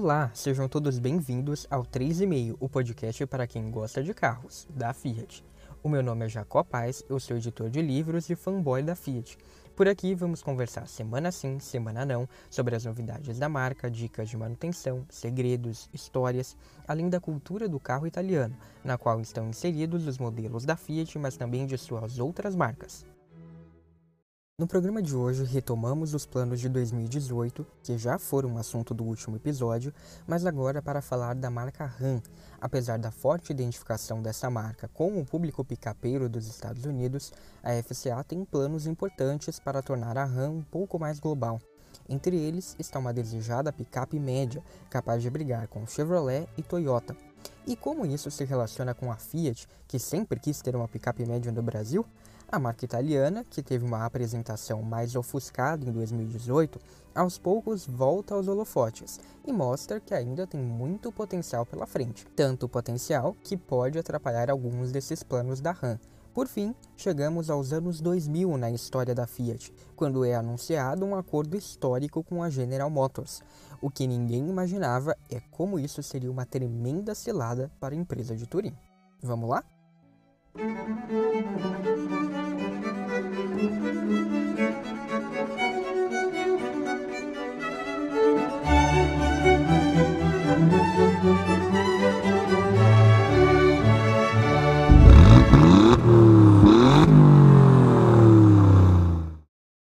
Olá, sejam todos bem-vindos ao 3,5, o podcast para quem gosta de carros, da Fiat. O meu nome é Jacó Paz, eu sou editor de livros e fanboy da Fiat. Por aqui vamos conversar semana sim, semana não, sobre as novidades da marca, dicas de manutenção, segredos, histórias, além da cultura do carro italiano, na qual estão inseridos os modelos da Fiat, mas também de suas outras marcas. No programa de hoje retomamos os planos de 2018, que já foram um assunto do último episódio, mas agora para falar da marca RAM. Apesar da forte identificação dessa marca com o público picapeiro dos Estados Unidos, a FCA tem planos importantes para tornar a RAM um pouco mais global. Entre eles está uma desejada picape média, capaz de brigar com Chevrolet e Toyota. E como isso se relaciona com a Fiat, que sempre quis ter uma picape média no Brasil? A marca italiana, que teve uma apresentação mais ofuscada em 2018, aos poucos volta aos holofotes e mostra que ainda tem muito potencial pela frente. Tanto potencial que pode atrapalhar alguns desses planos da RAM. Por fim, chegamos aos anos 2000 na história da Fiat, quando é anunciado um acordo histórico com a General Motors. O que ninguém imaginava é como isso seria uma tremenda cilada para a empresa de Turim. Vamos lá?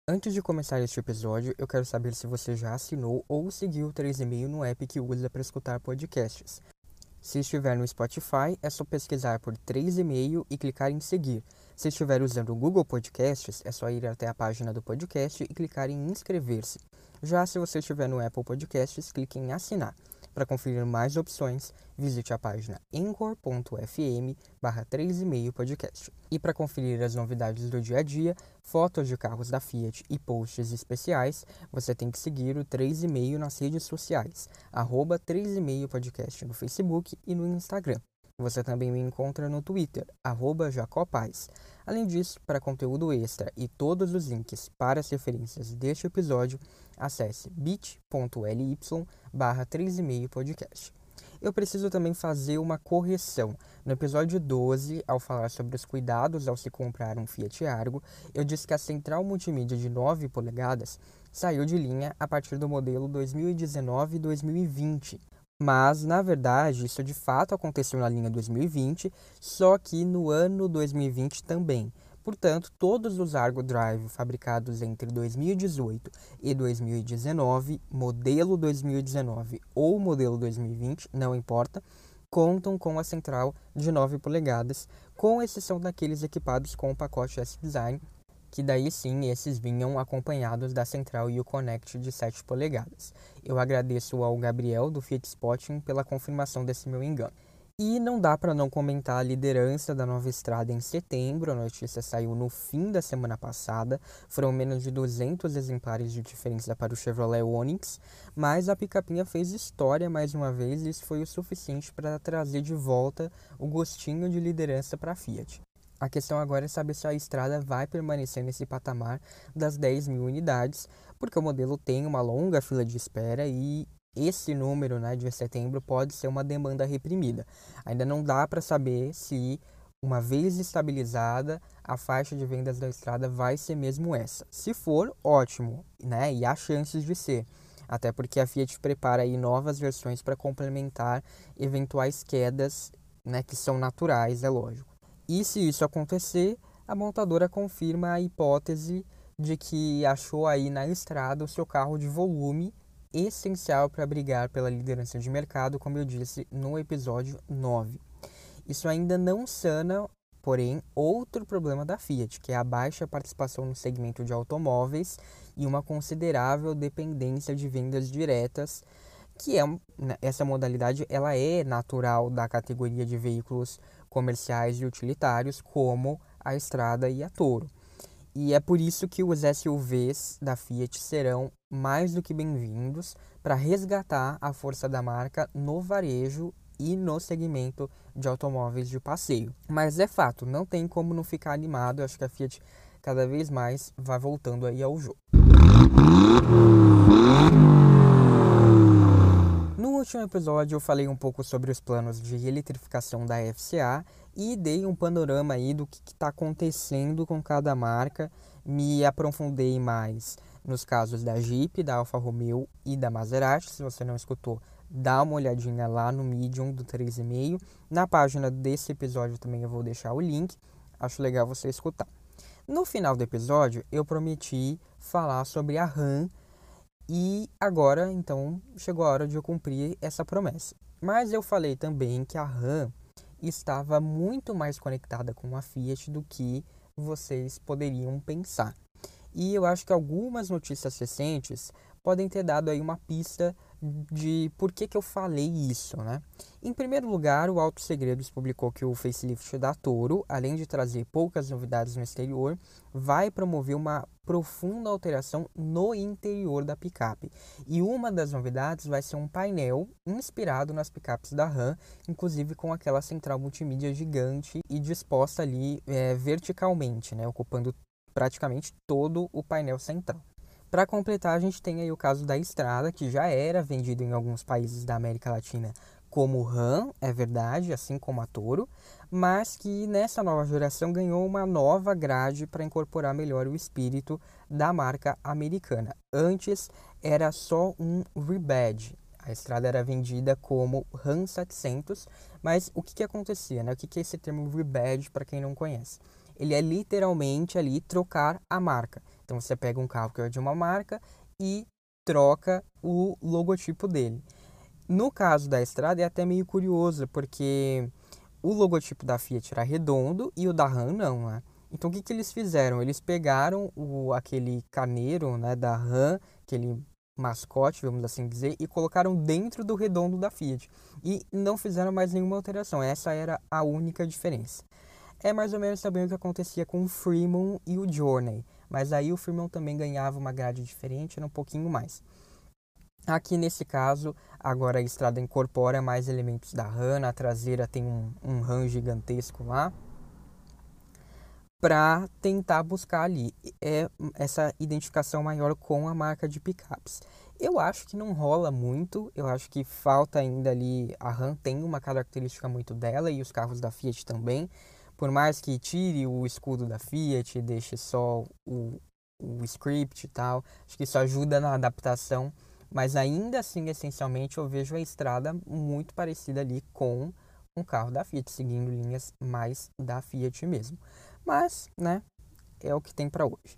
Antes de começar este episódio, eu quero saber se você já assinou ou seguiu o 3,5 no app que usa para escutar podcasts. Se estiver no Spotify, é só pesquisar por 3,5 e clicar em seguir. Se estiver usando o Google Podcasts, é só ir até a página do podcast e clicar em inscrever-se. Já se você estiver no Apple Podcasts, clique em assinar. Para conferir mais opções, visite a página anchor.fm barra 3,5 podcast. E para conferir as novidades do dia a dia, fotos de carros da Fiat e posts especiais, você tem que seguir o 3,5 nas redes sociais, arroba 3,5 podcast no Facebook e no Instagram. Você também me encontra no Twitter, arroba Jacopaz. Além disso, para conteúdo extra e todos os links para as referências deste episódio, acesse bit.ly barra 3,5 podcast. Eu preciso também fazer uma correção. No episódio 12, ao falar sobre os cuidados ao se comprar um Fiat Argo, eu disse que a central multimídia de 9 polegadas saiu de linha a partir do modelo 2019-2020. Mas, na verdade, isso de fato aconteceu na linha 2020, só que no ano 2020 também. Portanto, todos os Argo Drive fabricados entre 2018 e 2019, modelo 2019 ou modelo 2020, não importa, contam com a central de 9 polegadas, com exceção daqueles equipados com o pacote S-Design que daí sim esses vinham acompanhados da central Uconnect de 7 polegadas. Eu agradeço ao Gabriel do Fiat Spotting pela confirmação desse meu engano. E não dá para não comentar a liderança da nova estrada em setembro, a notícia saiu no fim da semana passada, foram menos de 200 exemplares de diferença para o Chevrolet Onix, mas a picapinha fez história mais uma vez e isso foi o suficiente para trazer de volta o gostinho de liderança para a Fiat. A questão agora é saber se a estrada vai permanecer nesse patamar das 10 mil unidades, porque o modelo tem uma longa fila de espera e esse número né, de setembro pode ser uma demanda reprimida. Ainda não dá para saber se, uma vez estabilizada, a faixa de vendas da estrada vai ser mesmo essa. Se for, ótimo, né? E há chances de ser. Até porque a Fiat prepara aí novas versões para complementar eventuais quedas, né, que são naturais, é lógico. E se isso acontecer, a montadora confirma a hipótese de que achou aí na estrada o seu carro de volume essencial para brigar pela liderança de mercado, como eu disse no episódio 9. Isso ainda não sana, porém, outro problema da Fiat, que é a baixa participação no segmento de automóveis e uma considerável dependência de vendas diretas, que é né, essa modalidade ela é natural da categoria de veículos comerciais e utilitários, como a Estrada e a Toro. E é por isso que os SUVs da Fiat serão mais do que bem-vindos para resgatar a força da marca no varejo e no segmento de automóveis de passeio. Mas é fato, não tem como não ficar animado. Eu acho que a Fiat cada vez mais vai voltando aí ao jogo. No último episódio eu falei um pouco sobre os planos de eletrificação da FCA e dei um panorama aí do que está acontecendo com cada marca. Me aprofundei mais nos casos da Jeep, da Alfa Romeo e da Maserati. Se você não escutou, dá uma olhadinha lá no Medium do 3,5. Na página desse episódio também eu vou deixar o link. Acho legal você escutar. No final do episódio, eu prometi falar sobre a RAM e agora, então, chegou a hora de eu cumprir essa promessa. Mas eu falei também que a RAM estava muito mais conectada com a Fiat do que vocês poderiam pensar. E eu acho que algumas notícias recentes podem ter dado aí uma pista de por que, que eu falei isso, né? Em primeiro lugar, o Alto Segredos publicou que o facelift da Toro, além de trazer poucas novidades no exterior, vai promover uma profunda alteração no interior da picape. E uma das novidades vai ser um painel inspirado nas picapes da Ram, inclusive com aquela central multimídia gigante e disposta ali é, verticalmente, né, ocupando praticamente todo o painel central. Para completar, a gente tem aí o caso da Estrada, que já era vendido em alguns países da América Latina como RAM, é verdade, assim como a Toro, mas que nessa nova geração ganhou uma nova grade para incorporar melhor o espírito da marca americana. Antes era só um rebadge. A estrada era vendida como RAM 700, mas o que, que acontecia? Né? O que, que é esse termo rebadge para quem não conhece? Ele é literalmente ali trocar a marca. Então você pega um carro que é de uma marca e troca o logotipo dele. No caso da Estrada é até meio curioso, porque o logotipo da Fiat era redondo e o da Ram não, né? Então o que, que eles fizeram? Eles pegaram o, aquele carneiro né, da Ram, aquele mascote, vamos assim dizer, e colocaram dentro do redondo da Fiat. E não fizeram mais nenhuma alteração. Essa era a única diferença. É mais ou menos também o que acontecia com o Freeman e o Journey. Mas aí o Freeman também ganhava uma grade diferente, era um pouquinho mais. Aqui nesse caso, agora a estrada incorpora mais elementos da RAM, a traseira tem um, um RAM gigantesco lá, para tentar buscar ali é essa identificação maior com a marca de picapes. Eu acho que não rola muito, eu acho que falta ainda ali, a RAM tem uma característica muito dela e os carros da Fiat também, por mais que tire o escudo da Fiat, deixe só o, o script e tal, acho que isso ajuda na adaptação, mas ainda assim, essencialmente, eu vejo a estrada muito parecida ali com um carro da Fiat, seguindo linhas mais da Fiat mesmo. Mas, né, é o que tem para hoje.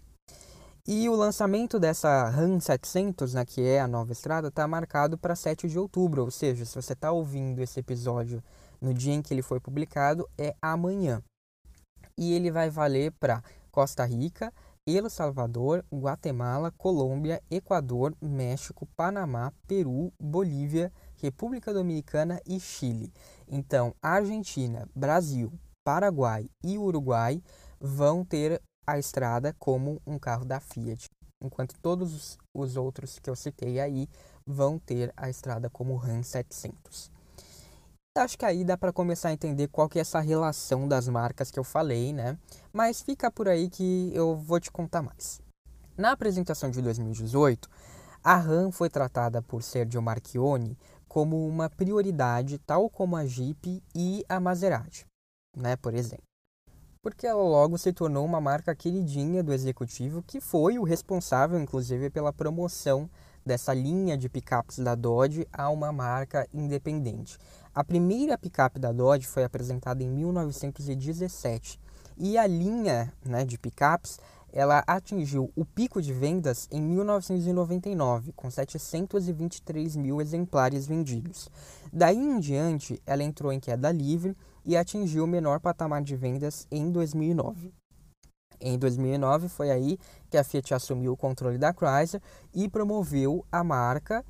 E o lançamento dessa RAM 700, né, que é a nova estrada, está marcado para 7 de outubro, ou seja, se você está ouvindo esse episódio no dia em que ele foi publicado, é amanhã. E ele vai valer para Costa Rica, El Salvador, Guatemala, Colômbia, Equador, México, Panamá, Peru, Bolívia, República Dominicana e Chile. Então, Argentina, Brasil, Paraguai e Uruguai vão ter a estrada como um carro da Fiat, enquanto todos os outros que eu citei aí vão ter a estrada como RAM 700. Acho que aí dá para começar a entender qual que é essa relação das marcas que eu falei, né? Mas fica por aí que eu vou te contar mais. Na apresentação de 2018, a RAM foi tratada por Sergio Marchione como uma prioridade, tal como a Jeep e a Maserati, né, por exemplo. Porque ela logo se tornou uma marca queridinha do executivo, que foi o responsável, inclusive, pela promoção dessa linha de picapes da Dodge a uma marca independente. A primeira picape da Dodge foi apresentada em 1917 e a linha né, de picapes ela atingiu o pico de vendas em 1999, com 723 mil exemplares vendidos. Daí em diante, ela entrou em queda livre e atingiu o menor patamar de vendas em 2009. Em 2009 foi aí que a Fiat assumiu o controle da Chrysler e promoveu a marca,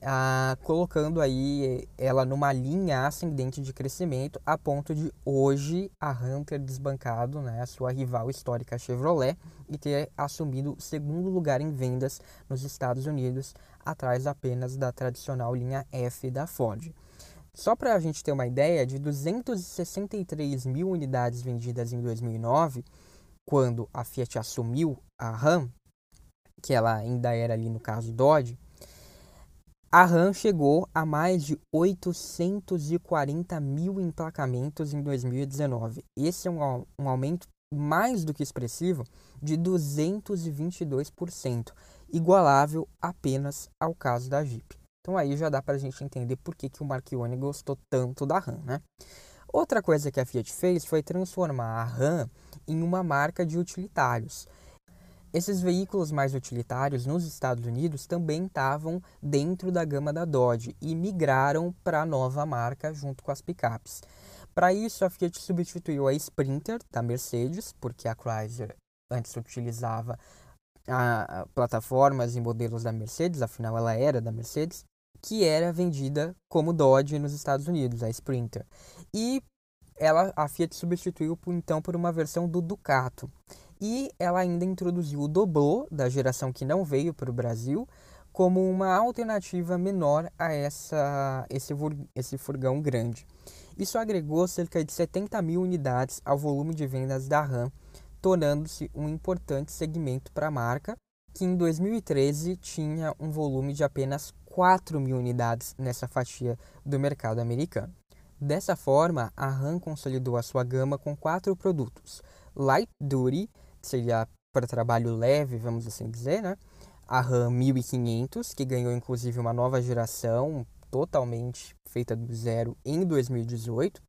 ah, colocando aí ela numa linha ascendente de crescimento, a ponto de hoje a Ram ter desbancado né, a sua rival histórica Chevrolet e ter assumido o segundo lugar em vendas nos Estados Unidos, atrás apenas da tradicional linha F da Ford. Só para a gente ter uma ideia, de 263 mil unidades vendidas em 2009, quando a Fiat assumiu a RAM, que ela ainda era ali no caso Dodge, A RAM chegou a mais de 840 mil emplacamentos em 2019. Esse é um, um aumento mais do que expressivo de 222%, igualável apenas ao caso da Jeep. Então aí já dá para a gente entender por que, que o Marchione gostou tanto da RAM, né? Outra coisa que a Fiat fez foi transformar a RAM em uma marca de utilitários. Esses veículos mais utilitários nos Estados Unidos também estavam dentro da gama da Dodge e migraram para a nova marca junto com as picapes. Para isso, a Fiat substituiu a Sprinter da Mercedes, porque a Chrysler antes utilizava a, a, plataformas e modelos da Mercedes, afinal ela era da Mercedes, que era vendida como Dodge nos Estados Unidos, a Sprinter. E ela, a Fiat substituiu então por uma versão do Ducato. E ela ainda introduziu o Doblô, da geração que não veio para o Brasil, como uma alternativa menor a essa, esse, esse furgão grande. Isso agregou cerca de 70 mil unidades ao volume de vendas da RAM, tornando-se um importante segmento para a marca, que em 2013 tinha um volume de apenas 4 mil unidades nessa fatia do mercado americano. Dessa forma, a RAM consolidou a sua gama com quatro produtos: Light Duty, seria para trabalho leve, vamos assim dizer, né? A RAM 1500, que ganhou inclusive uma nova geração totalmente feita do zero em 2018.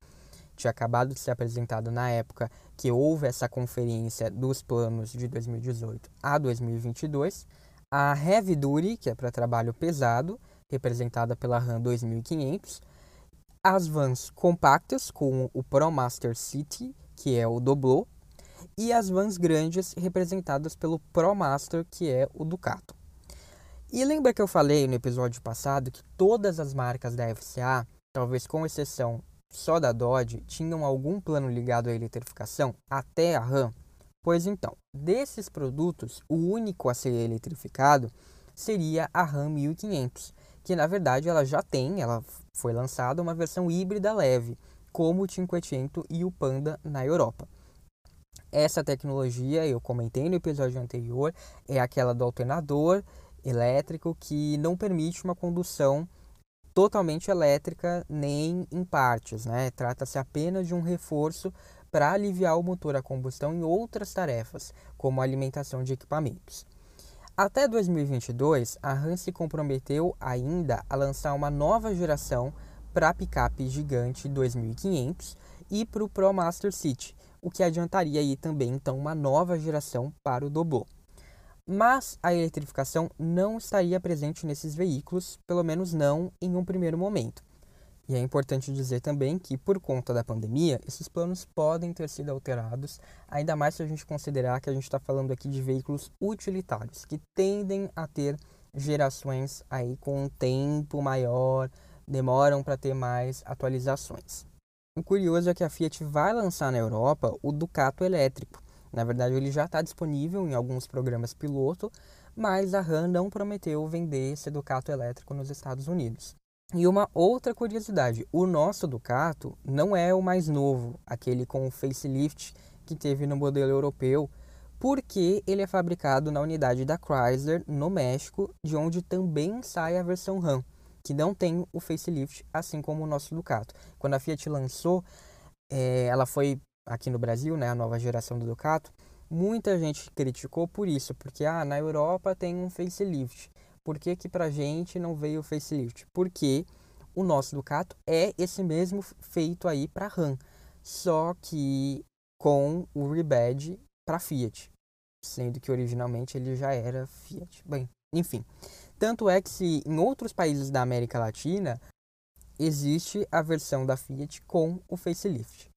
Tinha acabado de ser apresentado na época que houve essa conferência dos planos de 2018 a 2022. A Heavy Duty, que é para trabalho pesado, representada pela RAM 2500. As vans compactas com o ProMaster City, que é o Doblô, e as vans grandes representadas pelo ProMaster, que é o Ducato. E lembra que eu falei no episódio passado que todas as marcas da FCA, talvez com exceção só da Dodge, tinham algum plano ligado à eletrificação, até a RAM? Pois então, desses produtos, o único a ser eletrificado seria a RAM 1500, que na verdade ela já tem, ela foi lançada uma versão híbrida leve, como o Cinquecento e o Panda na Europa. Essa tecnologia, eu comentei no episódio anterior, é aquela do alternador elétrico que não permite uma condução totalmente elétrica nem em partes, né? Trata-se apenas de um reforço para aliviar o motor a combustão em outras tarefas, como alimentação de equipamentos. Até 2022, a RAM se comprometeu ainda a lançar uma nova geração para a picape gigante 2500 e para o ProMaster City, o que adiantaria aí também então uma nova geração para o Dobô. Mas a eletrificação não estaria presente nesses veículos, pelo menos não em um primeiro momento. E é importante dizer também que, por conta da pandemia, esses planos podem ter sido alterados, ainda mais se a gente considerar que a gente está falando aqui de veículos utilitários, que tendem a ter gerações aí com um tempo maior, demoram para ter mais atualizações. O curioso é que a Fiat vai lançar na Europa o Ducato elétrico. Na verdade, ele já está disponível em alguns programas piloto, mas a RAM não prometeu vender esse Ducato elétrico nos Estados Unidos. E uma outra curiosidade, o nosso Ducato não é o mais novo, aquele com o facelift que teve no modelo europeu, porque ele é fabricado na unidade da Chrysler no México, de onde também sai a versão RAM que não tem o facelift, assim como o nosso Ducato. Quando a Fiat lançou, é, ela foi aqui no Brasil, né, a nova geração do Ducato, muita gente criticou por isso, porque ah, na Europa tem um facelift. Por que que pra gente não veio o facelift? Porque o nosso Ducato é esse mesmo feito aí para RAM, só que com o rebadge para Fiat, sendo que originalmente ele já era Fiat. Bem, enfim, tanto é que se em outros países da América Latina existe a versão da Fiat com o facelift.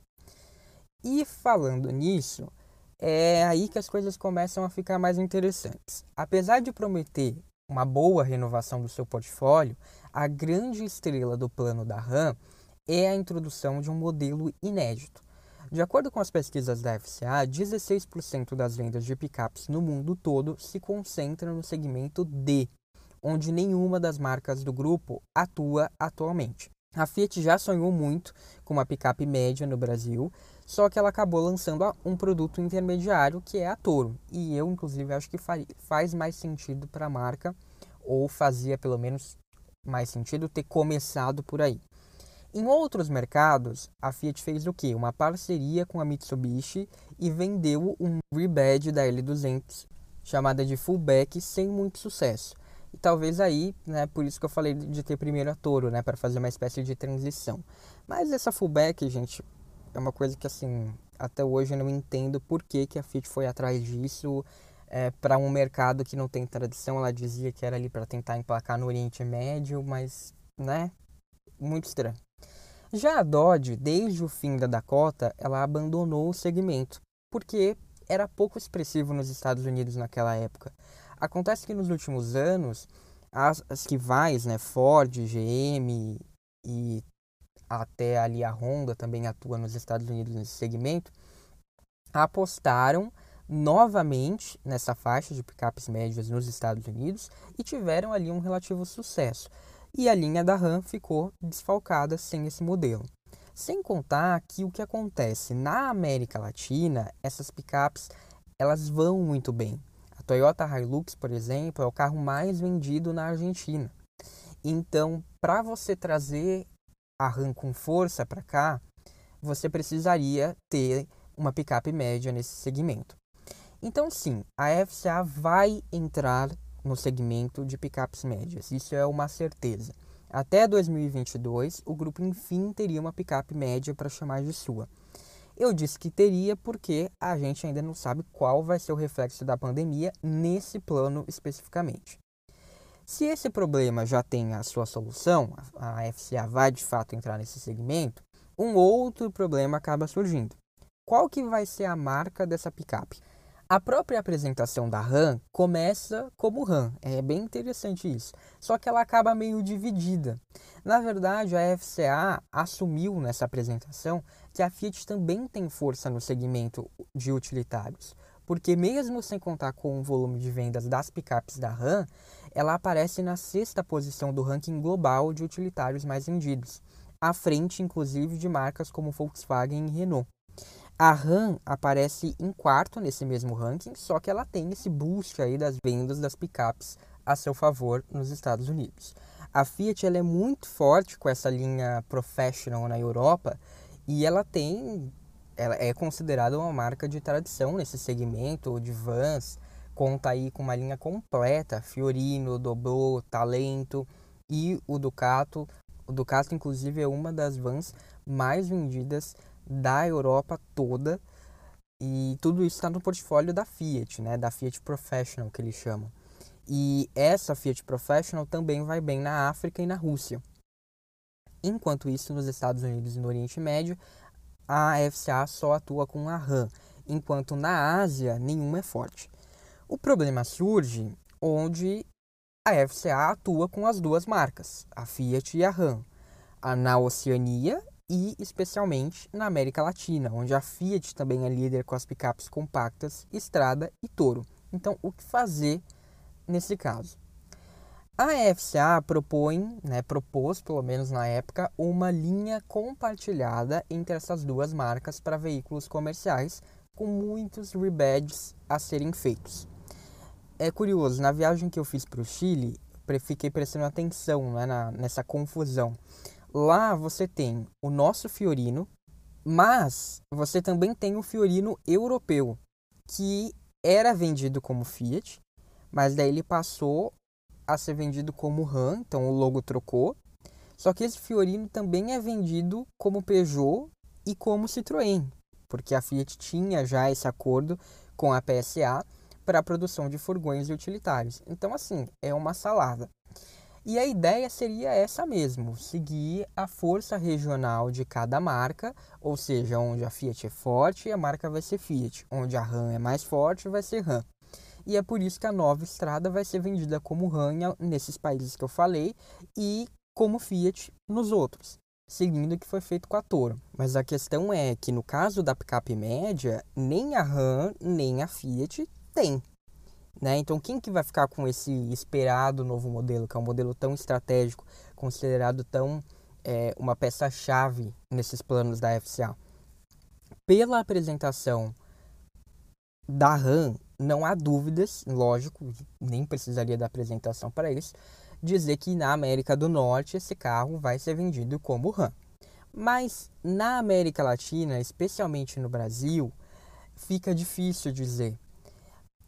E falando nisso, é aí que as coisas começam a ficar mais interessantes. Apesar de prometer uma boa renovação do seu portfólio, a grande estrela do plano da RAM é a introdução de um modelo inédito. De acordo com as pesquisas da FCA, 16% das vendas de picapes no mundo todo se concentram no segmento D, onde nenhuma das marcas do grupo atua atualmente. A Fiat já sonhou muito com uma picape média no Brasil, só que ela acabou lançando um produto intermediário que é a Toro. E eu, inclusive, acho que faz mais sentido para a marca, ou fazia pelo menos mais sentido ter começado por aí. Em outros mercados, a Fiat fez o quê? Uma parceria com a Mitsubishi e vendeu um rebadge da L200 chamada de fullback sem muito sucesso. E talvez aí, né, por isso que eu falei de ter primeiro a Toro, né, para fazer uma espécie de transição. Mas essa fullback, gente, é uma coisa que assim, até hoje eu não entendo por que, que a Fiat foi atrás disso. É, para um mercado que não tem tradição, ela dizia que era ali para tentar emplacar no Oriente Médio, mas, né, muito estranho. Já a Dodge, desde o fim da Dakota, ela abandonou o segmento, porque era pouco expressivo nos Estados Unidos naquela época. Acontece que nos últimos anos, as, as rivais, né, Ford, GM e até ali a Honda também atua nos Estados Unidos nesse segmento, apostaram novamente nessa faixa de picapes médias nos Estados Unidos e tiveram ali um relativo sucesso. E a linha da Ram ficou desfalcada sem esse modelo. Sem contar que o que acontece na América Latina, essas picapes elas vão muito bem. A Toyota Hilux, por exemplo, é o carro mais vendido na Argentina. Então, para você trazer a RAM com força para cá, você precisaria ter uma picape média nesse segmento. Então, sim, a FCA vai entrar no segmento de picapes médias, isso é uma certeza. Até 2022, o grupo enfim teria uma picape média para chamar de sua. Eu disse que teria porque a gente ainda não sabe qual vai ser o reflexo da pandemia nesse plano especificamente. Se esse problema já tem a sua solução, a FCA vai de fato entrar nesse segmento, um outro problema acaba surgindo. Qual que vai ser a marca dessa picape? A própria apresentação da RAM começa como RAM, é bem interessante isso, só que ela acaba meio dividida. Na verdade, a FCA assumiu nessa apresentação que a Fiat também tem força no segmento de utilitários, porque mesmo sem contar com o volume de vendas das picapes da RAM, ela aparece na sexta posição do ranking global de utilitários mais vendidos, à frente inclusive de marcas como Volkswagen e Renault. A RAM aparece em quarto nesse mesmo ranking, só que ela tem esse boost aí das vendas das picapes a seu favor nos Estados Unidos. A Fiat ela é muito forte com essa linha professional na Europa e ela tem ela é considerada uma marca de tradição nesse segmento de vans, conta aí com uma linha completa, Fiorino, Doblo, Talento e o Ducato. O Ducato inclusive é uma das vans mais vendidas da Europa toda. E tudo isso está no portfólio da Fiat, né? Da Fiat Professional, que eles chamam. E essa Fiat Professional também vai bem na África e na Rússia. Enquanto isso, nos Estados Unidos e no Oriente Médio, a FCA só atua com a RAM, enquanto na Ásia nenhuma é forte. O problema surge onde a FCA atua com as duas marcas, a Fiat e a RAM, na Oceania e especialmente na América Latina, onde a Fiat também é líder com as picapes compactas Estrada e Toro. Então, o que fazer nesse caso? A FCA propõe, né, propôs, pelo menos na época, uma linha compartilhada entre essas duas marcas para veículos comerciais, com muitos rebadges a serem feitos. É curioso, na viagem que eu fiz para o Chile, fiquei prestando atenção né, na, nessa confusão Lá você tem o nosso Fiorino, mas você também tem o Fiorino europeu, que era vendido como Fiat, mas daí ele passou a ser vendido como Ram, então o logo trocou. Só que esse Fiorino também é vendido como Peugeot e como Citroën, porque a Fiat tinha já esse acordo com a PSA para a produção de furgões e utilitários. Então, assim, é uma salada. E a ideia seria essa mesmo, seguir a força regional de cada marca, ou seja, onde a Fiat é forte, a marca vai ser Fiat, onde a Ram é mais forte, vai ser Ram. E é por isso que a nova estrada vai ser vendida como Ram nesses países que eu falei e como Fiat nos outros, seguindo o que foi feito com a Toro. Mas a questão é que no caso da picape média, nem a Ram nem a Fiat tem né? Então, quem que vai ficar com esse esperado novo modelo, que é um modelo tão estratégico, considerado tão é, uma peça-chave nesses planos da FCA? Pela apresentação da RAM, não há dúvidas, lógico, nem precisaria da apresentação para isso, dizer que na América do Norte esse carro vai ser vendido como Ram. Mas na América Latina, especialmente no Brasil, fica difícil dizer.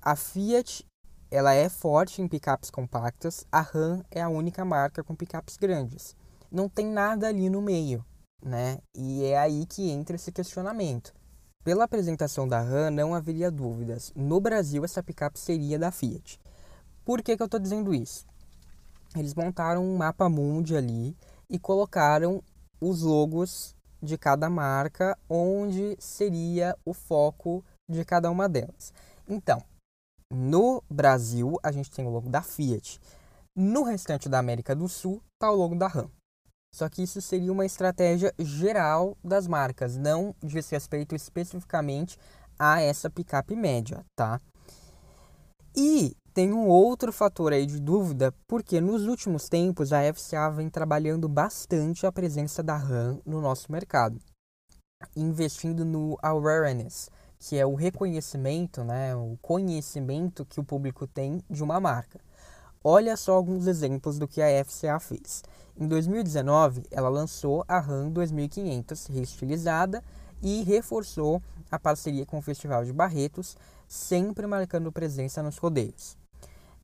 A Fiat ela é forte em picapes compactas, a Ram é a única marca com picapes grandes. Não tem nada ali no meio, né? E é aí que entra esse questionamento. Pela apresentação da Ram, não haveria dúvidas. No Brasil, essa picape seria da Fiat. Por que, que eu estou dizendo isso? Eles montaram um mapa mundi ali e colocaram os logos de cada marca, onde seria o foco de cada uma delas. Então, no Brasil, a gente tem o logo da Fiat. No restante da América do Sul, está o logo da Ram. Só que isso seria uma estratégia geral das marcas, não diz respeito especificamente a essa picape média, tá? E tem um outro fator aí de dúvida, porque nos últimos tempos a FCA vem trabalhando bastante a presença da RAM no nosso mercado, investindo no awareness, que é o reconhecimento, né, o conhecimento que o público tem de uma marca. Olha só alguns exemplos do que a FCA fez. Em 2019, ela lançou a RAM 2500 reestilizada e reforçou a parceria com o Festival de Barretos, sempre marcando presença nos rodeios.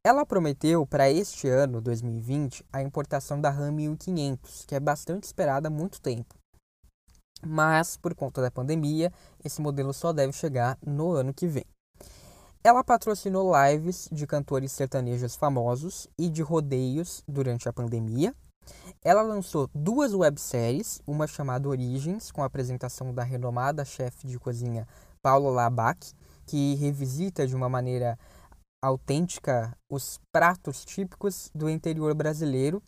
Ela prometeu para este ano, 2020, a importação da RAM 1500, que é bastante esperada há muito tempo. Mas, por conta da pandemia, esse modelo só deve chegar no ano que vem. Ela patrocinou lives de cantores sertanejos famosos e de rodeios durante a pandemia. Ela lançou duas webséries, uma chamada Origens, com a apresentação da renomada chefe de cozinha Paula Labac, que revisita de uma maneira autêntica os pratos típicos do interior brasileiro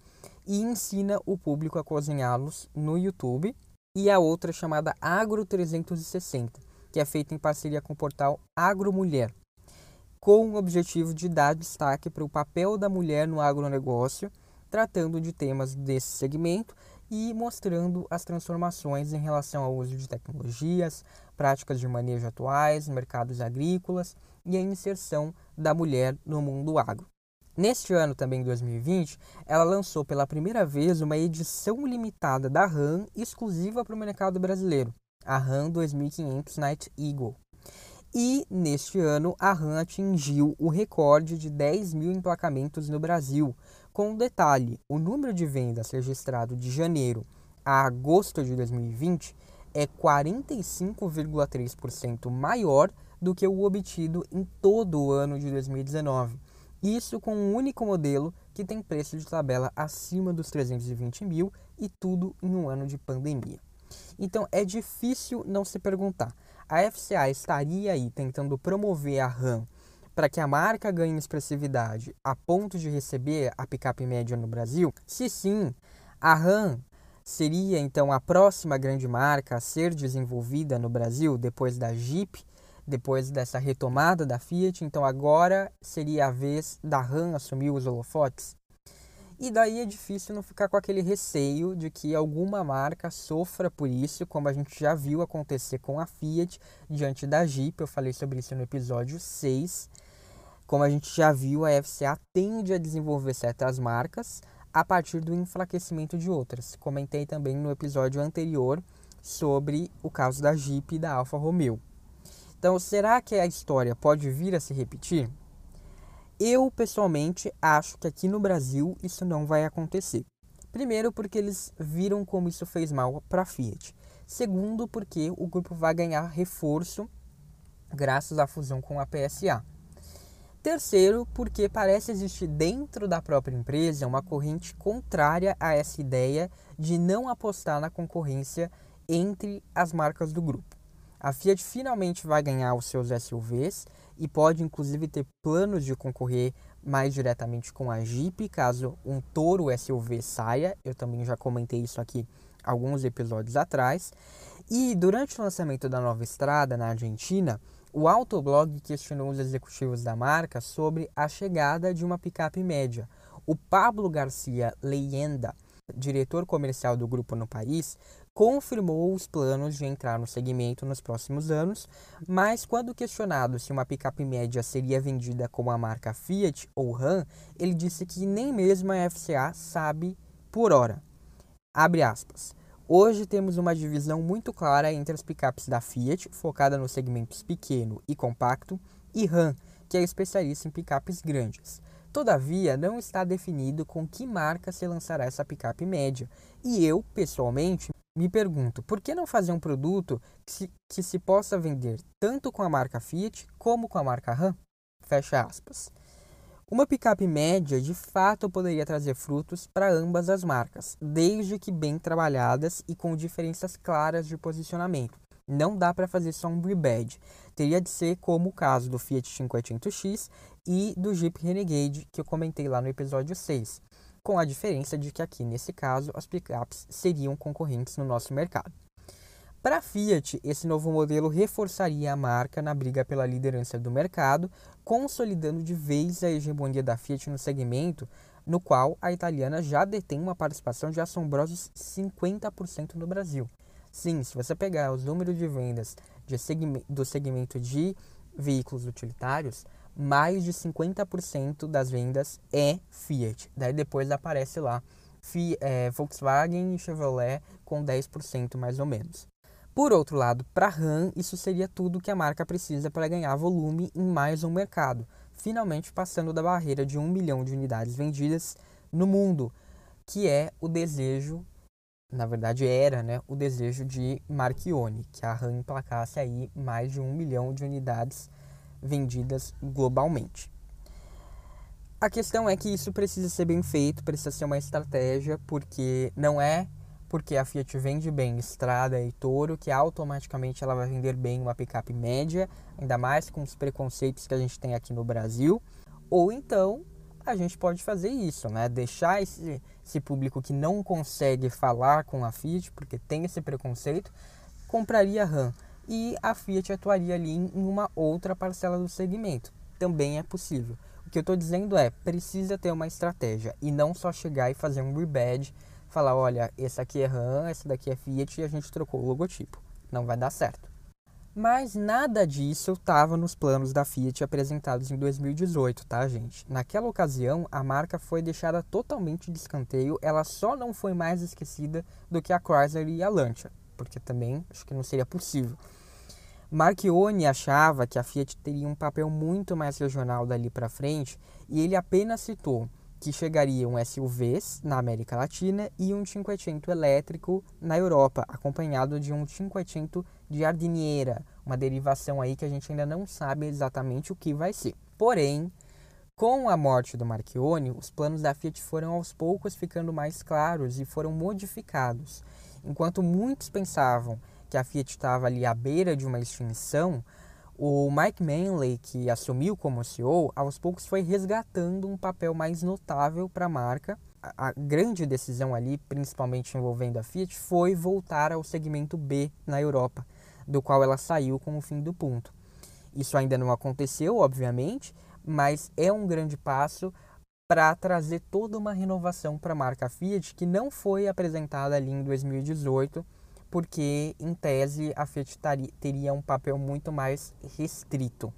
e ensina o público a cozinhá-los no YouTube. E a outra chamada Agro 360, que é feita em parceria com o portal Agromulher, com o objetivo de dar destaque para o papel da mulher no agronegócio, tratando de temas desse segmento e mostrando as transformações em relação ao uso de tecnologias, práticas de manejo atuais, mercados agrícolas e a inserção da mulher no mundo agro. Neste ano, também 2020, ela lançou pela primeira vez uma edição limitada da RAM exclusiva para o mercado brasileiro, a RAM 2500 Night Eagle. E neste ano a RAM atingiu o recorde de 10 mil emplacamentos no Brasil. Com um detalhe: o número de vendas registrado de janeiro a agosto de 2020 é 45,3% maior do que o obtido em todo o ano de 2019. Isso com um único modelo que tem preço de tabela acima dos 320 mil e tudo em um ano de pandemia. Então é difícil não se perguntar a FCA estaria aí tentando promover a RAM para que a marca ganhe expressividade a ponto de receber a picape média no Brasil? Se sim, a RAM seria então a próxima grande marca a ser desenvolvida no Brasil depois da Jeep, depois dessa retomada da Fiat, então agora seria a vez da RAM assumir os holofotes? E daí é difícil não ficar com aquele receio de que alguma marca sofra por isso, como a gente já viu acontecer com a Fiat diante da Jeep. Eu falei sobre isso no episódio 6. Como a gente já viu, a FCA tende a desenvolver certas marcas a partir do enfraquecimento de outras. Comentei também no episódio anterior sobre o caso da Jeep e da Alfa Romeo. Então, será que a história pode vir a se repetir? Eu, pessoalmente, acho que aqui no Brasil isso não vai acontecer. Primeiro, porque eles viram como isso fez mal para a Fiat. Segundo, porque o grupo vai ganhar reforço graças à fusão com a PSA. Terceiro, porque parece existir dentro da própria empresa uma corrente contrária a essa ideia de não apostar na concorrência entre as marcas do grupo. A Fiat finalmente vai ganhar os seus SUVs e pode inclusive ter planos de concorrer mais diretamente com a Jeep caso um Toro SUV saia. Eu também já comentei isso aqui alguns episódios atrás. E durante o lançamento da nova estrada na Argentina, o Autoblog questionou os executivos da marca sobre a chegada de uma picape média. O Pablo Garcia Leyenda, diretor comercial do grupo no país, confirmou os planos de entrar no segmento nos próximos anos, mas quando questionado se uma picape média seria vendida como a marca Fiat ou Ram, ele disse que nem mesmo a FCA sabe por hora. Abre aspas. Hoje temos uma divisão muito clara entre as picapes da Fiat, focada nos segmentos pequeno e compacto, e Ram, que é especialista em picapes grandes. Todavia, não está definido com que marca se lançará essa picape média. E eu, pessoalmente, me pergunto, por que não fazer um produto que se, que se possa vender tanto com a marca Fiat como com a marca Ram? Fecha aspas. Uma picape média de fato poderia trazer frutos para ambas as marcas, desde que bem trabalhadas e com diferenças claras de posicionamento. Não dá para fazer só um rebadge. Teria de ser como o caso do Fiat 500X e do Jeep Renegade que eu comentei lá no episódio 6, com a diferença de que aqui nesse caso as picapes seriam concorrentes no nosso mercado. Para a Fiat, esse novo modelo reforçaria a marca na briga pela liderança do mercado, consolidando de vez a hegemonia da Fiat no segmento, no qual a italiana já detém uma participação de assombrosos 50% no Brasil. Sim, se você pegar os números de vendas de segmento, do segmento de veículos utilitários, mais de 50% das vendas é Fiat. Daí depois aparece lá Fiat, é, Volkswagen e Chevrolet com 10% mais ou menos. Por outro lado, para a RAM, isso seria tudo que a marca precisa para ganhar volume em mais um mercado, finalmente passando da barreira de um milhão de unidades vendidas no mundo, que é o desejo, na verdade era, né, o desejo de Marchione, que a RAM emplacasse aí mais de um milhão de unidades vendidas globalmente. A questão é que isso precisa ser bem feito, precisa ser uma estratégia, porque não é porque a Fiat vende bem Estrada e Toro, que automaticamente ela vai vender bem uma picape média, ainda mais com os preconceitos que a gente tem aqui no Brasil. Ou então a gente pode fazer isso, né? Deixar esse, esse público que não consegue falar com a Fiat, porque tem esse preconceito, compraria RAM. E a Fiat atuaria ali em uma outra parcela do segmento. Também é possível. O que eu estou dizendo é, precisa ter uma estratégia e não só chegar e fazer um rebadge falar, olha, esse aqui é RAM, esse daqui é Fiat e a gente trocou o logotipo. Não vai dar certo. Mas nada disso estava nos planos da Fiat apresentados em 2018, tá, gente? Naquela ocasião, a marca foi deixada totalmente de escanteio, ela só não foi mais esquecida do que a Chrysler e a Lancia, porque também acho que não seria possível. Marchione achava que a Fiat teria um papel muito mais regional dali para frente e ele apenas citou que chegariam SUVs na América Latina e um Cinquecento elétrico na Europa, acompanhado de um Cinquecento de Ardiniera, uma derivação aí que a gente ainda não sabe exatamente o que vai ser. Porém, com a morte do Marchione, os planos da Fiat foram aos poucos ficando mais claros e foram modificados. Enquanto muitos pensavam que a Fiat estava ali à beira de uma extinção, o Mike Manley, que assumiu como CEO, aos poucos foi resgatando um papel mais notável para a marca. A grande decisão ali, principalmente envolvendo a Fiat, foi voltar ao segmento B na Europa, do qual ela saiu com o fim do ponto. Isso ainda não aconteceu, obviamente, mas é um grande passo para trazer toda uma renovação para a marca Fiat que não foi apresentada ali em 2018 porque em tese a Fiat teria um papel muito mais restrito.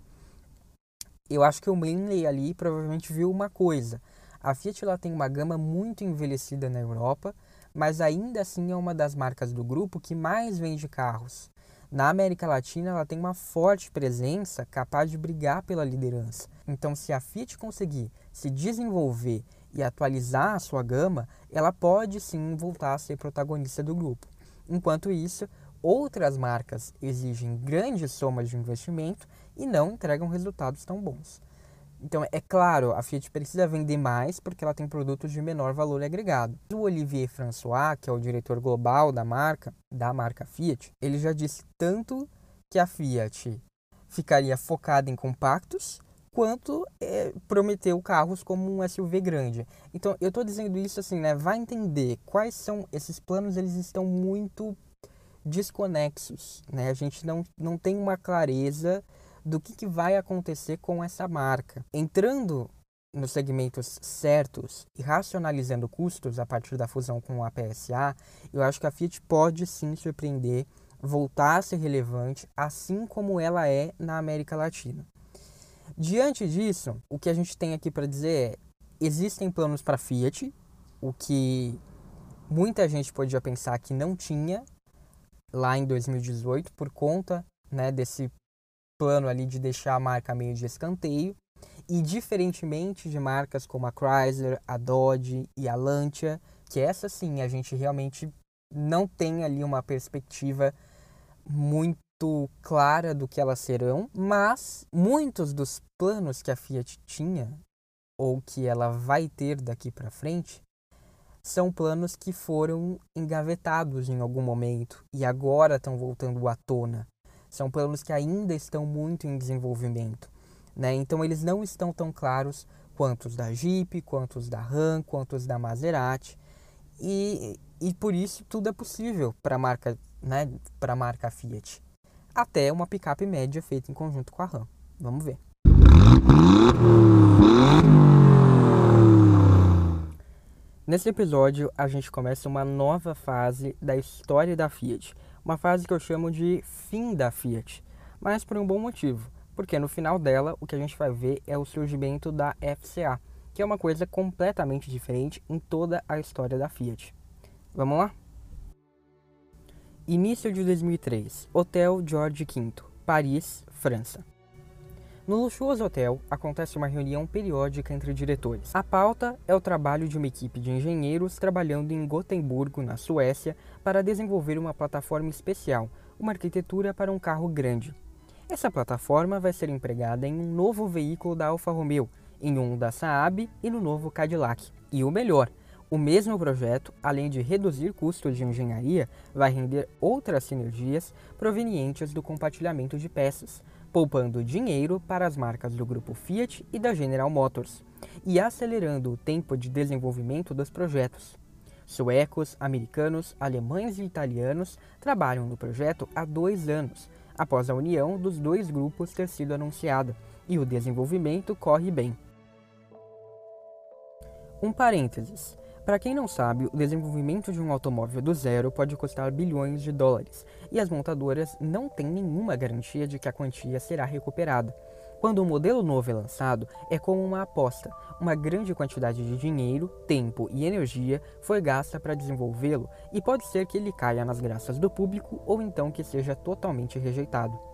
Eu acho que o Manley ali provavelmente viu uma coisa. A Fiat ela tem uma gama muito envelhecida na Europa, mas ainda assim é uma das marcas do grupo que mais vende carros. Na América Latina, ela tem uma forte presença capaz de brigar pela liderança. Então, se a Fiat conseguir se desenvolver e atualizar a sua gama, ela pode sim voltar a ser protagonista do grupo. Enquanto isso, outras marcas exigem grandes somas de investimento e não entregam resultados tão bons. Então, é claro, a Fiat precisa vender mais porque ela tem produtos de menor valor agregado. O Olivier François, que é o diretor global da marca, da marca Fiat, ele já disse tanto que a Fiat ficaria focada em compactos quanto é, prometeu carros como um SUV grande. Então, eu estou dizendo isso assim, né? Vai entender quais são esses planos, eles estão muito desconexos, né? A gente não, não tem uma clareza do que, que vai acontecer com essa marca. Entrando nos segmentos certos e racionalizando custos a partir da fusão com a PSA, eu acho que a Fiat pode sim surpreender, voltar a ser relevante, assim como ela é na América Latina. Diante disso, o que a gente tem aqui para dizer é: existem planos para Fiat, o que muita gente podia pensar que não tinha lá em 2018 por conta né, desse plano ali de deixar a marca meio de escanteio. E diferentemente de marcas como a Chrysler, a Dodge e a Lancia, que essa sim a gente realmente não tem ali uma perspectiva muito clara do que elas serão, mas muitos dos planos que a Fiat tinha ou que ela vai ter daqui para frente são planos que foram engavetados em algum momento e agora estão voltando à tona. São planos que ainda estão muito em desenvolvimento. Né? Então eles não estão tão claros quanto os da Jeep, quanto os da Ram, quanto os da Maserati. E, e por isso tudo é possível para a marca, né, para marca Fiat. Até uma picape média feita em conjunto com a Ram. Vamos ver. Nesse episódio, a gente começa uma nova fase da história da Fiat. Uma fase que eu chamo de fim da Fiat. Mas por um bom motivo. Porque no final dela, o que a gente vai ver é o surgimento da FCA, que é uma coisa completamente diferente em toda a história da Fiat. Vamos lá? Início de 2003, Hotel George V, Paris, França. No luxuoso hotel, acontece uma reunião periódica entre diretores. A pauta é o trabalho de uma equipe de engenheiros trabalhando em Gotemburgo, na Suécia, para desenvolver uma plataforma especial, uma arquitetura para um carro grande. Essa plataforma vai ser empregada em um novo veículo da Alfa Romeo, em um da Saab e no novo Cadillac. E o melhor, o mesmo projeto, além de reduzir custos de engenharia, vai render outras sinergias provenientes do compartilhamento de peças, poupando dinheiro para as marcas do grupo Fiat e da General Motors, e acelerando o tempo de desenvolvimento dos projetos. Suecos, americanos, alemães e italianos trabalham no projeto há dois anos, após a união dos dois grupos ter sido anunciada, e o desenvolvimento corre bem. Um parênteses. Para quem não sabe, o desenvolvimento de um automóvel do zero pode custar bilhões de dólares, e as montadoras não têm nenhuma garantia de que a quantia será recuperada. Quando um modelo novo é lançado, é como uma aposta. Uma grande quantidade de dinheiro, tempo e energia foi gasta para desenvolvê-lo e pode ser que ele caia nas graças do público ou então que seja totalmente rejeitado.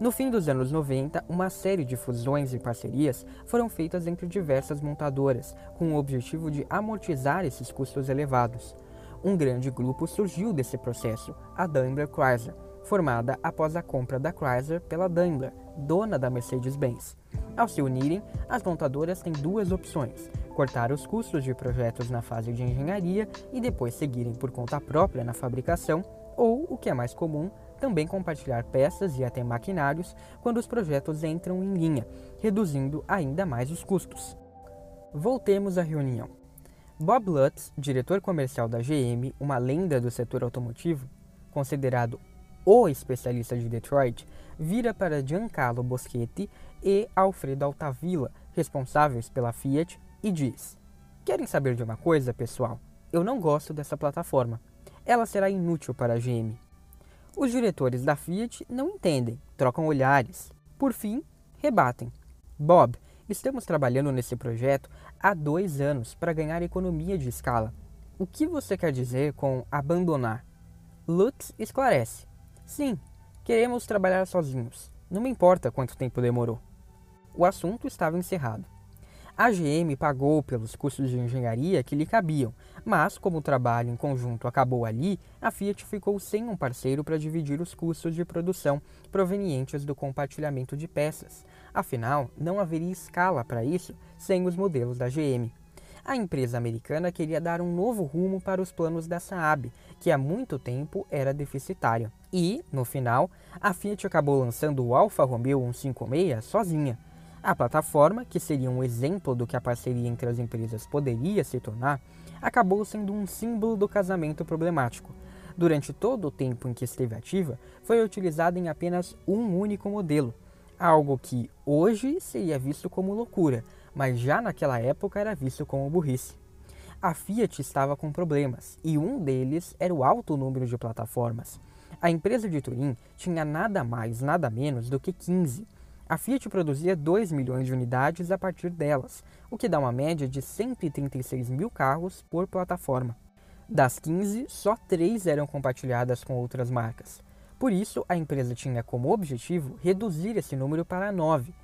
No fim dos anos 90, uma série de fusões e parcerias foram feitas entre diversas montadoras, com o objetivo de amortizar esses custos elevados. Um grande grupo surgiu desse processo, a Daimler Chrysler, formada após a compra da Chrysler pela Daimler, dona da Mercedes-Benz. Ao se unirem, as montadoras têm duas opções: cortar os custos de projetos na fase de engenharia e depois seguirem por conta própria na fabricação, ou, o que é mais comum, também compartilhar peças e até maquinários quando os projetos entram em linha, reduzindo ainda mais os custos. Voltemos à reunião. Bob Lutz, diretor comercial da GM, uma lenda do setor automotivo, considerado o especialista de Detroit, vira para Giancarlo Boschetti e Alfredo Altavilla, responsáveis pela Fiat, e diz: Querem saber de uma coisa, pessoal? Eu não gosto dessa plataforma. Ela será inútil para a GM. Os diretores da Fiat não entendem, trocam olhares. Por fim, rebatem. Bob, estamos trabalhando nesse projeto há dois anos para ganhar economia de escala. O que você quer dizer com abandonar? Lutz esclarece. Sim, queremos trabalhar sozinhos. Não me importa quanto tempo demorou. O assunto estava encerrado. A GM pagou pelos custos de engenharia que lhe cabiam, mas como o trabalho em conjunto acabou ali, a Fiat ficou sem um parceiro para dividir os custos de produção provenientes do compartilhamento de peças. Afinal, não haveria escala para isso sem os modelos da GM. A empresa americana queria dar um novo rumo para os planos da Saab, que há muito tempo era deficitária. E, no final, a Fiat acabou lançando o Alfa Romeo 156 sozinha. A plataforma, que seria um exemplo do que a parceria entre as empresas poderia se tornar, acabou sendo um símbolo do casamento problemático. Durante todo o tempo em que esteve ativa, foi utilizada em apenas um único modelo, algo que hoje seria visto como loucura, mas já naquela época era visto como burrice. A Fiat estava com problemas, e um deles era o alto número de plataformas. A empresa de Turim tinha nada mais, nada menos do que 15. A Fiat produzia 2 milhões de unidades a partir delas, o que dá uma média de 136 mil carros por plataforma. Das 15, só 3 eram compartilhadas com outras marcas. Por isso, a empresa tinha como objetivo reduzir esse número para 9,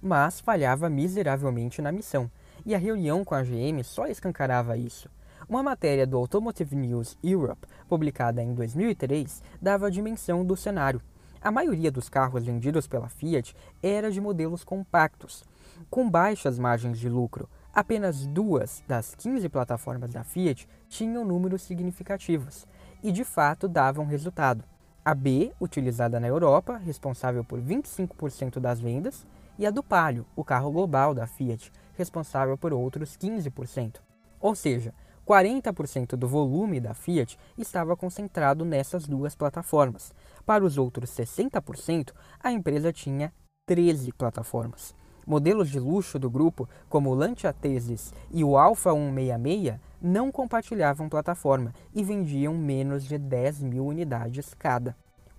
mas falhava miseravelmente na missão, e a reunião com a GM só escancarava isso. Uma matéria do Automotive News Europe, publicada em 2003, dava a dimensão do cenário. A maioria dos carros vendidos pela Fiat era de modelos compactos, com baixas margens de lucro. Apenas duas das 15 plataformas da Fiat tinham números significativos e de fato davam resultado. A B, utilizada na Europa, responsável por 25% das vendas, e a do Palio, o carro global da Fiat, responsável por outros 15%. Ou seja, 40% do volume da Fiat estava concentrado nessas duas plataformas. Para os outros 60%, a empresa tinha 13 plataformas. Modelos de luxo do grupo, como o Lancia Thesis e o Alfa 166, não compartilhavam plataforma e vendiam menos de 10 mil unidades cada.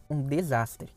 Um desastre.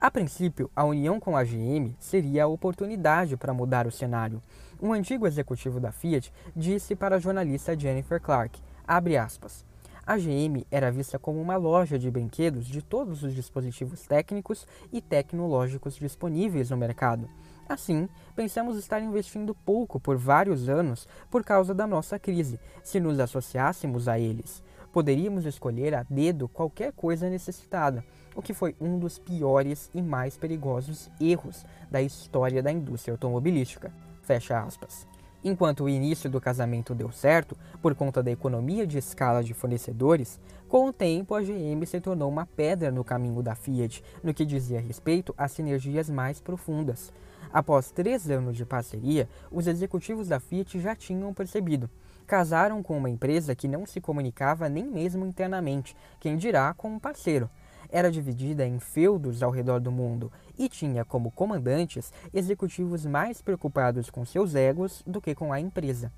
A princípio, a união com a GM seria a oportunidade para mudar o cenário. Um antigo executivo da Fiat disse para a jornalista Jennifer Clark, aspas, a GM era vista como uma loja de brinquedos de todos os dispositivos técnicos e tecnológicos disponíveis no mercado. Assim, pensamos estar investindo pouco por vários anos por causa da nossa crise, se nos associássemos a eles. Poderíamos escolher a dedo qualquer coisa necessitada, o que foi um dos piores e mais perigosos erros da história da indústria automobilística. Fecha aspas. Enquanto o início do casamento deu certo, por conta da economia de escala de fornecedores, com o tempo a GM se tornou uma pedra no caminho da Fiat, no que dizia respeito a sinergias mais profundas. Após três anos de parceria, os executivos da Fiat já tinham percebido. Casaram com uma empresa que não se comunicava nem mesmo internamente, quem dirá com um parceiro era dividida em feudos ao redor do mundo e tinha como comandantes executivos mais preocupados com seus egos do que com a empresa.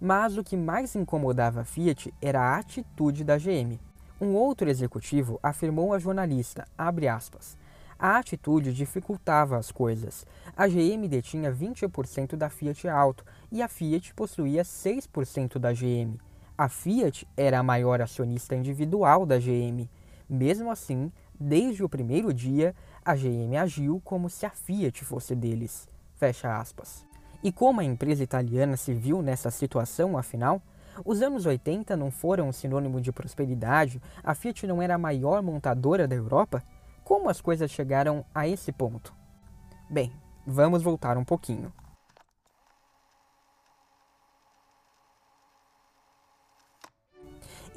Mas o que mais incomodava a Fiat era a atitude da GM. Um outro executivo afirmou à jornalista, aspas, a atitude dificultava as coisas. A GM detinha 20% da Fiat Auto e a Fiat possuía 6% da GM. A Fiat era a maior acionista individual da GM mesmo assim, desde o primeiro dia, a GM agiu como se a Fiat fosse deles. Fecha aspas. E como a empresa italiana se viu nessa situação, afinal? Os anos 80 não foram um sinônimo de prosperidade? A Fiat não era a maior montadora da Europa? Como as coisas chegaram a esse ponto? Bem, vamos voltar um pouquinho.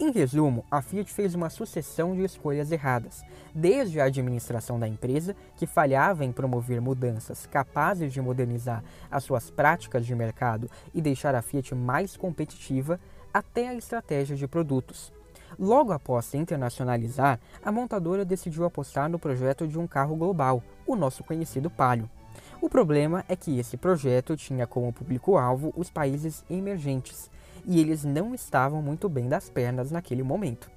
Em resumo, a Fiat fez uma sucessão de escolhas erradas, desde a administração da empresa, que falhava em promover mudanças capazes de modernizar as suas práticas de mercado e deixar a Fiat mais competitiva, até a estratégia de produtos. Logo após se internacionalizar, a montadora decidiu apostar no projeto de um carro global, o nosso conhecido Palio. O problema é que esse projeto tinha como público-alvo os países emergentes, e eles não estavam muito bem das pernas naquele momento.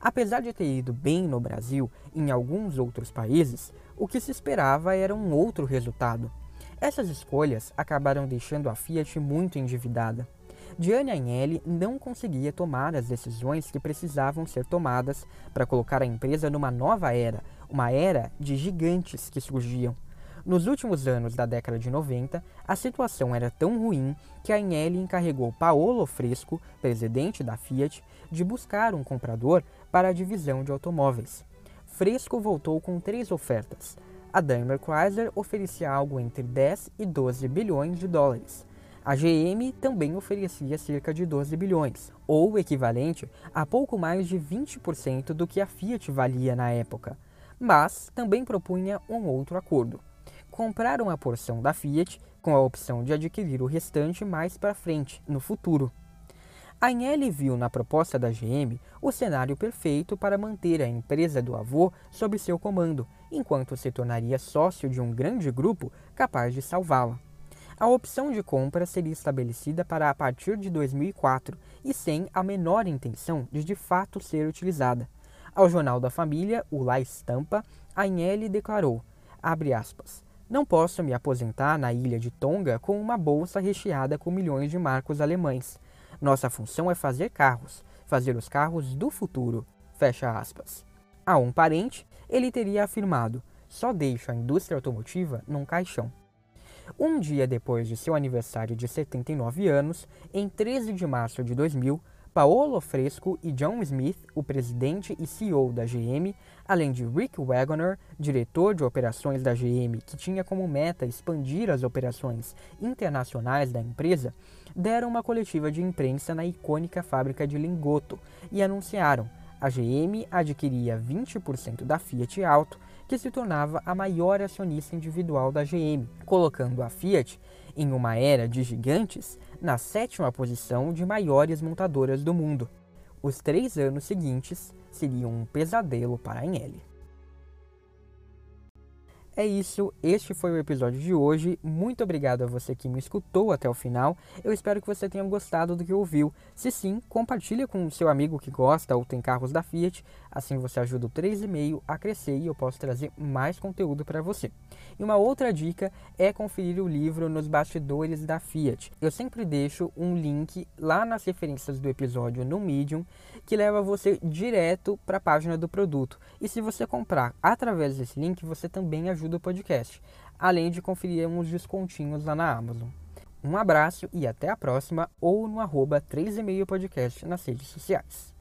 Apesar de ter ido bem no Brasil e em alguns outros países, o que se esperava era um outro resultado. Essas escolhas acabaram deixando a Fiat muito endividada. Gianni Agnelli não conseguia tomar as decisões que precisavam ser tomadas para colocar a empresa numa nova era, uma era de gigantes que surgiam. Nos últimos anos da década de 90, a situação era tão ruim que a Agnelli encarregou Paolo Fresco, presidente da Fiat, de buscar um comprador para a divisão de automóveis. Fresco voltou com três ofertas. A Daimler Chrysler oferecia algo entre 10 e 12 bilhões de dólares. A GM também oferecia cerca de 12 bilhões, ou o equivalente a pouco mais de 20% do que a Fiat valia na época, mas também propunha um outro acordo compraram a porção da Fiat com a opção de adquirir o restante mais para frente, no futuro. A Agnelli viu na proposta da GM o cenário perfeito para manter a empresa do avô sob seu comando, enquanto se tornaria sócio de um grande grupo capaz de salvá-la. A opção de compra seria estabelecida para a partir de 2004 e sem a menor intenção de de fato ser utilizada. Ao Jornal da Família, o La Estampa, a Agnelli declarou, aspas, não posso me aposentar na ilha de Tonga com uma bolsa recheada com milhões de marcos alemães. Nossa função é fazer carros, fazer os carros do futuro. Fecha aspas. A um parente, ele teria afirmado: só deixo a indústria automotiva num caixão. Um dia depois de seu aniversário de 79 anos, em 13 de março de 2000, Paolo Fresco e John Smith, o presidente e CEO da GM, além de Rick Wagoner, diretor de operações da GM, que tinha como meta expandir as operações internacionais da empresa, deram uma coletiva de imprensa na icônica fábrica de Lingoto e anunciaram a GM adquiria 20% da Fiat Auto, que se tornava a maior acionista individual da GM, colocando a Fiat, em uma era de gigantes, na sétima posição de maiores montadoras do mundo. Os três anos seguintes seriam um pesadelo para a Agnelli. É isso, este foi o episódio de hoje. Muito obrigado a você que me escutou até o final. Eu espero que você tenha gostado do que ouviu. Se sim, compartilhe com seu amigo que gosta ou tem carros da Fiat. Assim você ajuda o 3,5 a crescer e eu posso trazer mais conteúdo para você. E uma outra dica é conferir o livro Nos Bastidores da Fiat. Eu sempre deixo um link lá nas referências do episódio no Medium que leva você direto para a página do produto. E se você comprar através desse link, você também ajuda ajuda o podcast, além de conferir uns descontinhos lá na Amazon. Um abraço e até a próxima ou no arroba podcast nas redes sociais.